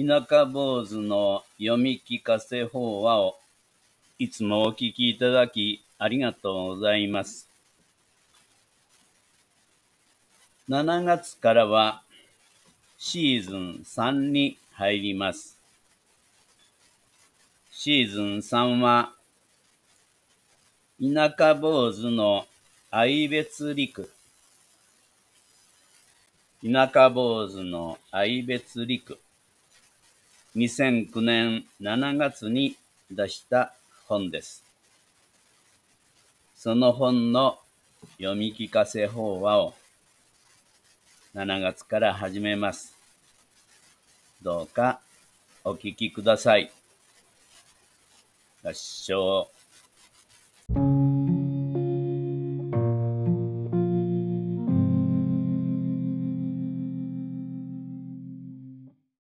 田舎坊主の読み聞かせ法話をいつもお聞きいただきありがとうございます。7月からはシーズン3に入ります。シーズン3は田舎坊主の愛別陸田舎坊主の愛別陸2009年7月に出した本です。その本の読み聞かせ法話を7月から始めます。どうかお聞きください。合唱